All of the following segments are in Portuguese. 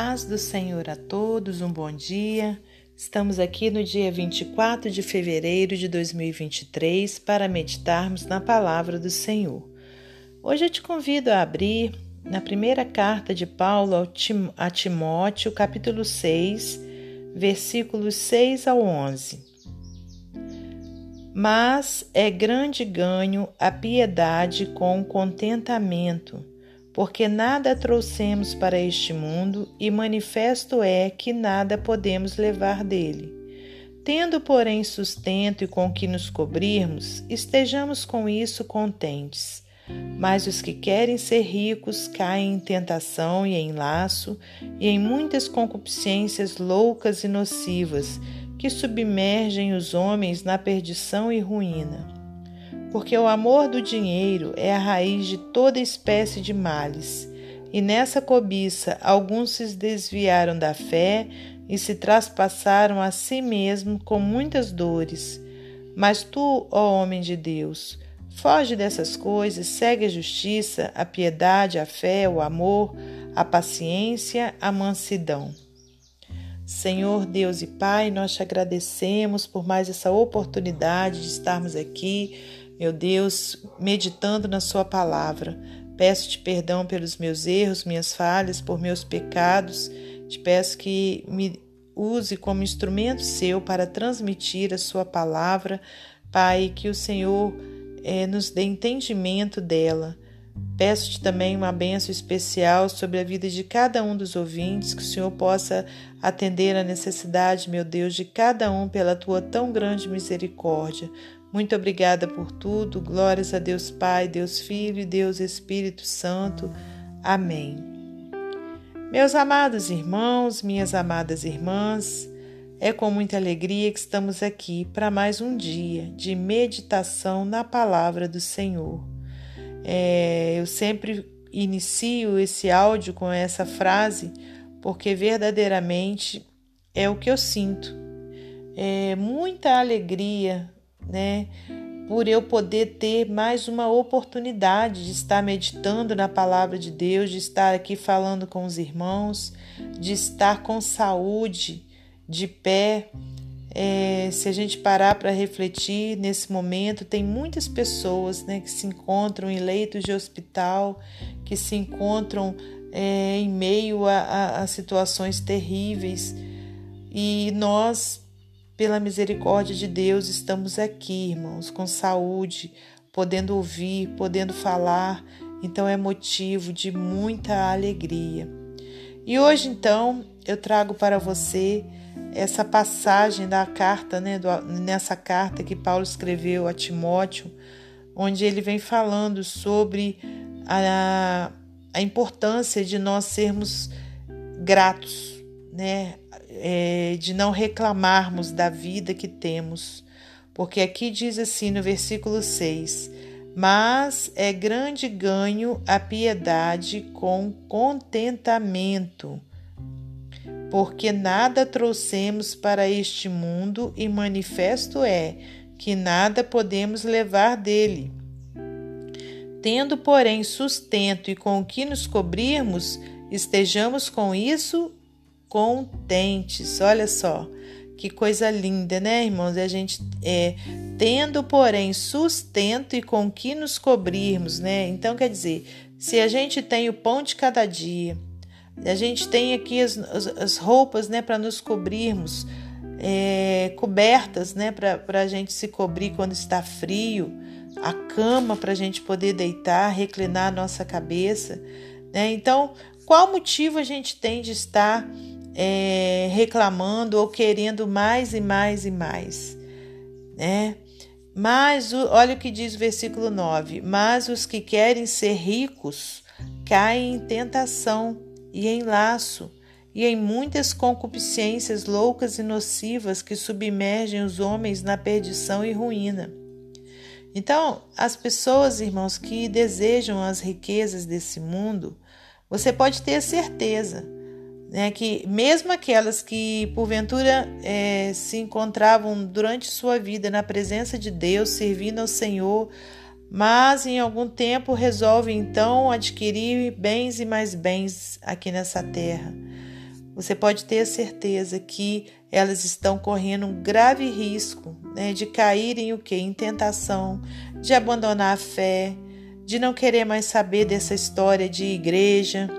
paz do Senhor a todos, um bom dia. Estamos aqui no dia 24 de fevereiro de 2023 para meditarmos na palavra do Senhor. Hoje eu te convido a abrir na primeira carta de Paulo a Timóteo, capítulo 6, versículos 6 ao 11. Mas é grande ganho a piedade com contentamento porque nada trouxemos para este mundo e manifesto é que nada podemos levar dele. Tendo, porém, sustento e com que nos cobrirmos, estejamos com isso contentes. Mas os que querem ser ricos caem em tentação e em laço e em muitas concupiscências loucas e nocivas que submergem os homens na perdição e ruína porque o amor do dinheiro é a raiz de toda espécie de males. E nessa cobiça alguns se desviaram da fé e se traspassaram a si mesmo com muitas dores. Mas tu, ó homem de Deus, foge dessas coisas, segue a justiça, a piedade, a fé, o amor, a paciência, a mansidão. Senhor Deus e Pai, nós te agradecemos por mais essa oportunidade de estarmos aqui meu Deus, meditando na Sua palavra, peço-te perdão pelos meus erros, minhas falhas, por meus pecados. Te peço que me use como instrumento seu para transmitir a Sua palavra, Pai, que o Senhor é, nos dê entendimento dela. Peço-te também uma benção especial sobre a vida de cada um dos ouvintes, que o Senhor possa atender a necessidade, meu Deus, de cada um pela tua tão grande misericórdia. Muito obrigada por tudo. Glórias a Deus Pai, Deus Filho e Deus Espírito Santo. Amém. Meus amados irmãos, minhas amadas irmãs, é com muita alegria que estamos aqui para mais um dia de meditação na palavra do Senhor. É, eu sempre inicio esse áudio com essa frase porque verdadeiramente é o que eu sinto. É muita alegria né? Por eu poder ter mais uma oportunidade de estar meditando na palavra de Deus, de estar aqui falando com os irmãos, de estar com saúde, de pé. É, se a gente parar para refletir nesse momento, tem muitas pessoas né, que se encontram em leitos de hospital, que se encontram é, em meio a, a, a situações terríveis. E nós pela misericórdia de Deus, estamos aqui, irmãos, com saúde, podendo ouvir, podendo falar, então é motivo de muita alegria. E hoje, então, eu trago para você essa passagem da carta, né, do, nessa carta que Paulo escreveu a Timóteo, onde ele vem falando sobre a, a importância de nós sermos gratos, né, é, de não reclamarmos da vida que temos, porque aqui diz assim no versículo 6: Mas é grande ganho a piedade com contentamento, porque nada trouxemos para este mundo e manifesto é que nada podemos levar dele. Tendo, porém, sustento e com o que nos cobrirmos, estejamos com isso contentes. Olha só, que coisa linda, né, irmãos? A gente é, tendo, porém, sustento e com que nos cobrirmos, né? Então, quer dizer, se a gente tem o pão de cada dia, a gente tem aqui as, as, as roupas, né, para nos cobrirmos, é, cobertas, né, para a gente se cobrir quando está frio, a cama para a gente poder deitar, reclinar a nossa cabeça, né? Então, qual motivo a gente tem de estar é, reclamando ou querendo mais e mais e mais, né? Mas olha o que diz o versículo 9: Mas os que querem ser ricos caem em tentação e em laço e em muitas concupiscências loucas e nocivas que submergem os homens na perdição e ruína. Então, as pessoas, irmãos, que desejam as riquezas desse mundo, você pode ter certeza né, que mesmo aquelas que porventura é, se encontravam durante sua vida na presença de Deus, servindo ao Senhor, mas em algum tempo resolvem então adquirir bens e mais bens aqui nessa terra. você pode ter certeza que elas estão correndo um grave risco né, de caírem o que? Em tentação, de abandonar a fé, de não querer mais saber dessa história de igreja,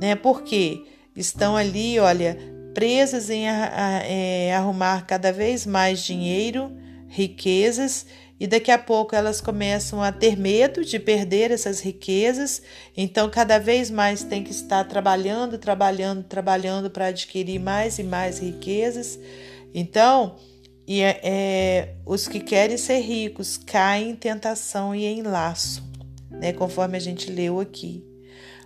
né? Porque estão ali, olha, presas em é, arrumar cada vez mais dinheiro, riquezas e daqui a pouco elas começam a ter medo de perder essas riquezas, então cada vez mais tem que estar trabalhando, trabalhando, trabalhando para adquirir mais e mais riquezas. Então, e é, é, os que querem ser ricos caem em tentação e em laço, né, conforme a gente leu aqui.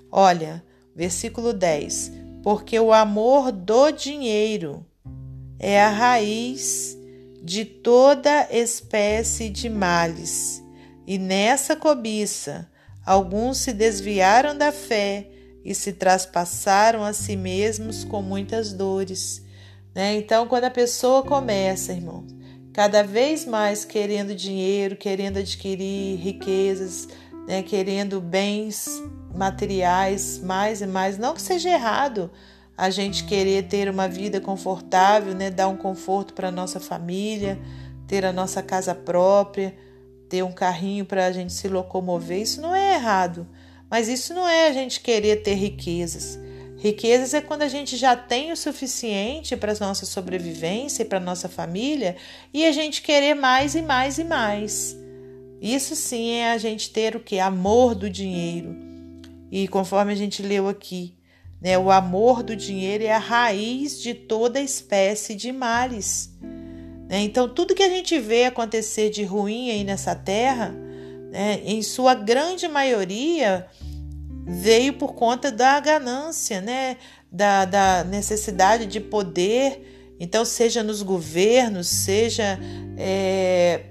Olha, versículo 10: Porque o amor do dinheiro é a raiz de toda espécie de males. E nessa cobiça, alguns se desviaram da fé e se traspassaram a si mesmos com muitas dores. Né? Então, quando a pessoa começa, irmãos, cada vez mais querendo dinheiro, querendo adquirir riquezas, né? querendo bens materiais mais e mais, não que seja errado, a gente querer ter uma vida confortável, né? Dar um conforto para nossa família, ter a nossa casa própria, ter um carrinho para a gente se locomover, isso não é errado. Mas isso não é a gente querer ter riquezas. Riquezas é quando a gente já tem o suficiente para a nossa sobrevivência e para nossa família e a gente querer mais e mais e mais. Isso sim é a gente ter o que? Amor do dinheiro. E conforme a gente leu aqui, né? O amor do dinheiro é a raiz de toda espécie de males. Né? Então, tudo que a gente vê acontecer de ruim aí nessa terra, né, em sua grande maioria, veio por conta da ganância, né? da, da necessidade de poder. Então, seja nos governos, seja é,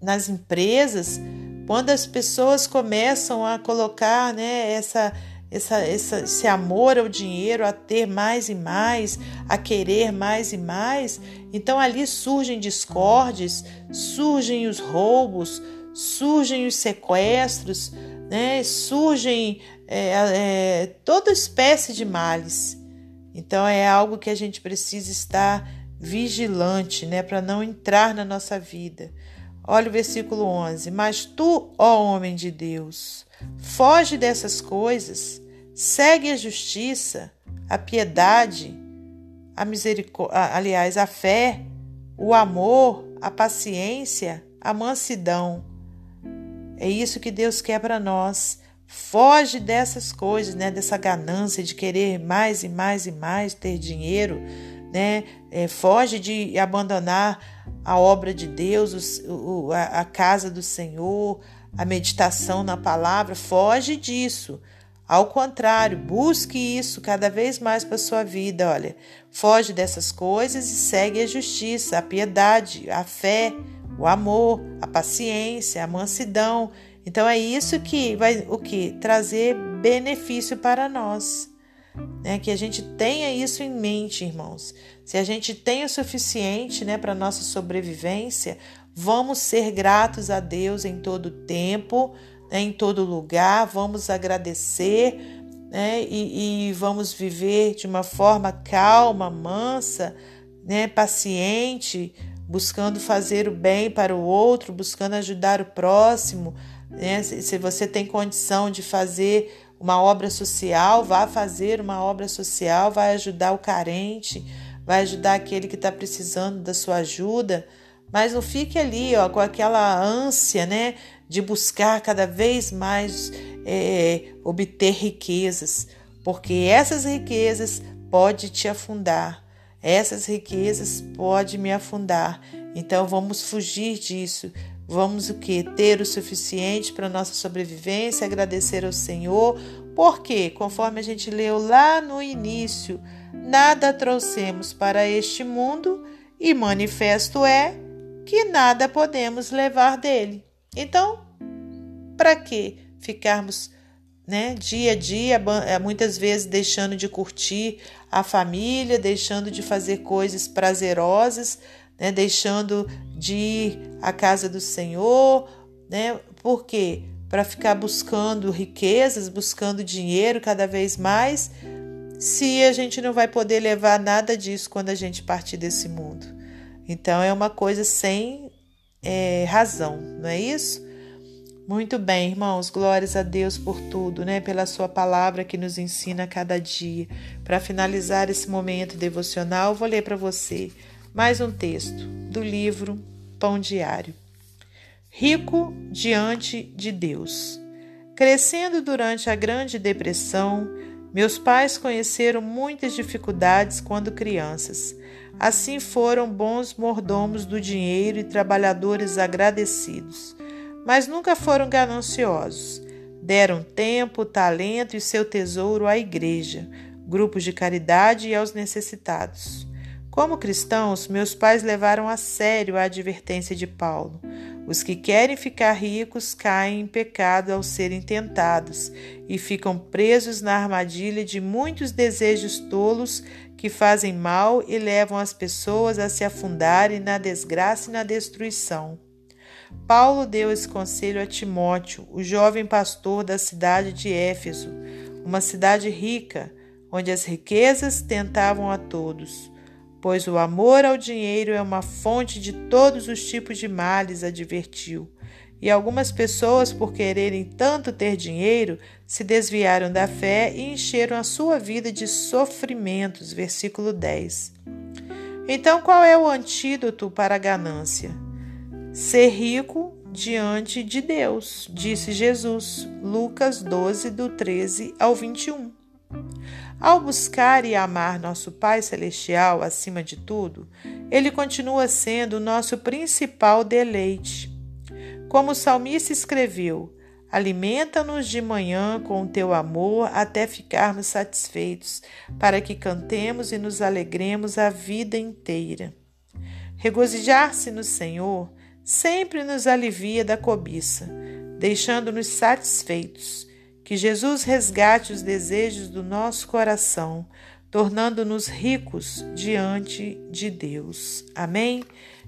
nas empresas, quando as pessoas começam a colocar né, essa essa, essa, esse amor ao dinheiro, a ter mais e mais, a querer mais e mais. Então ali surgem discórdias, surgem os roubos, surgem os sequestros, né? surgem é, é, toda espécie de males. Então é algo que a gente precisa estar vigilante, né, para não entrar na nossa vida. Olha o versículo 11: Mas tu, ó homem de Deus, foge dessas coisas segue a justiça, a piedade, a misericórdia, aliás, a fé, o amor, a paciência, a mansidão. É isso que Deus quer para nós. Foge dessas coisas, né? Dessa ganância de querer mais e mais e mais ter dinheiro, né? É, foge de abandonar a obra de Deus, o, a, a casa do Senhor, a meditação na palavra. Foge disso. Ao contrário, busque isso cada vez mais para sua vida. Olha, foge dessas coisas e segue a justiça, a piedade, a fé, o amor, a paciência, a mansidão. Então é isso que vai o que trazer benefício para nós. Né? Que a gente tenha isso em mente, irmãos. Se a gente tem o suficiente né, para nossa sobrevivência, vamos ser gratos a Deus em todo tempo né, em todo lugar, vamos agradecer né, e, e vamos viver de uma forma calma, mansa, né, paciente, buscando fazer o bem para o outro, buscando ajudar o próximo. Né? Se, você tem condição de fazer uma obra social, vá fazer uma obra social, vai ajudar o carente, vai ajudar aquele que está precisando da sua ajuda. Mas não fique ali ó, com aquela ânsia né, de buscar cada vez mais é, obter riquezas, porque essas riquezas podem te afundar, essas riquezas podem me afundar. Então vamos fugir disso. Vamos o que? Ter o suficiente para nossa sobrevivência, agradecer ao Senhor, porque, conforme a gente leu lá no início, nada trouxemos para este mundo e manifesto é que nada podemos levar dele. Então, para que ficarmos né, dia a dia, eh, muitas vezes deixando de curtir a família, deixando de fazer coisas prazerosas, né, deixando de ir à casa do Senhor, né? Por quê? Para ficar buscando riquezas, buscando dinheiro cada vez mais se a gente não vai poder levar nada disso quando a gente partir desse mundo. Então é uma coisa sem é, razão, não é isso? Muito bem, irmãos, glórias a Deus por tudo, né? Pela Sua palavra que nos ensina a cada dia. Para finalizar esse momento devocional, vou ler para você mais um texto do livro Pão Diário. Rico diante de Deus. Crescendo durante a Grande Depressão, meus pais conheceram muitas dificuldades quando crianças. Assim foram bons mordomos do dinheiro e trabalhadores agradecidos, mas nunca foram gananciosos. Deram tempo, talento e seu tesouro à igreja, grupos de caridade e aos necessitados. Como cristãos, meus pais levaram a sério a advertência de Paulo. Os que querem ficar ricos caem em pecado ao serem tentados e ficam presos na armadilha de muitos desejos tolos que fazem mal e levam as pessoas a se afundarem na desgraça e na destruição. Paulo deu esse conselho a Timóteo, o jovem pastor da cidade de Éfeso, uma cidade rica, onde as riquezas tentavam a todos pois o amor ao dinheiro é uma fonte de todos os tipos de males, advertiu. E algumas pessoas, por quererem tanto ter dinheiro, se desviaram da fé e encheram a sua vida de sofrimentos. Versículo 10. Então, qual é o antídoto para a ganância? Ser rico diante de Deus, disse Jesus. Lucas 12, do 13 ao 21. Ao buscar e amar nosso Pai Celestial acima de tudo, ele continua sendo o nosso principal deleite. Como o salmista escreveu, alimenta-nos de manhã com o teu amor até ficarmos satisfeitos, para que cantemos e nos alegremos a vida inteira. Regozijar-se no Senhor sempre nos alivia da cobiça, deixando-nos satisfeitos que Jesus resgate os desejos do nosso coração, tornando-nos ricos diante de Deus. Amém?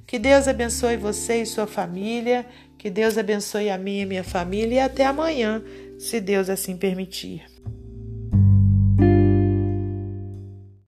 Que Deus abençoe você e sua família, que Deus abençoe a mim e minha família e até amanhã, se Deus assim permitir.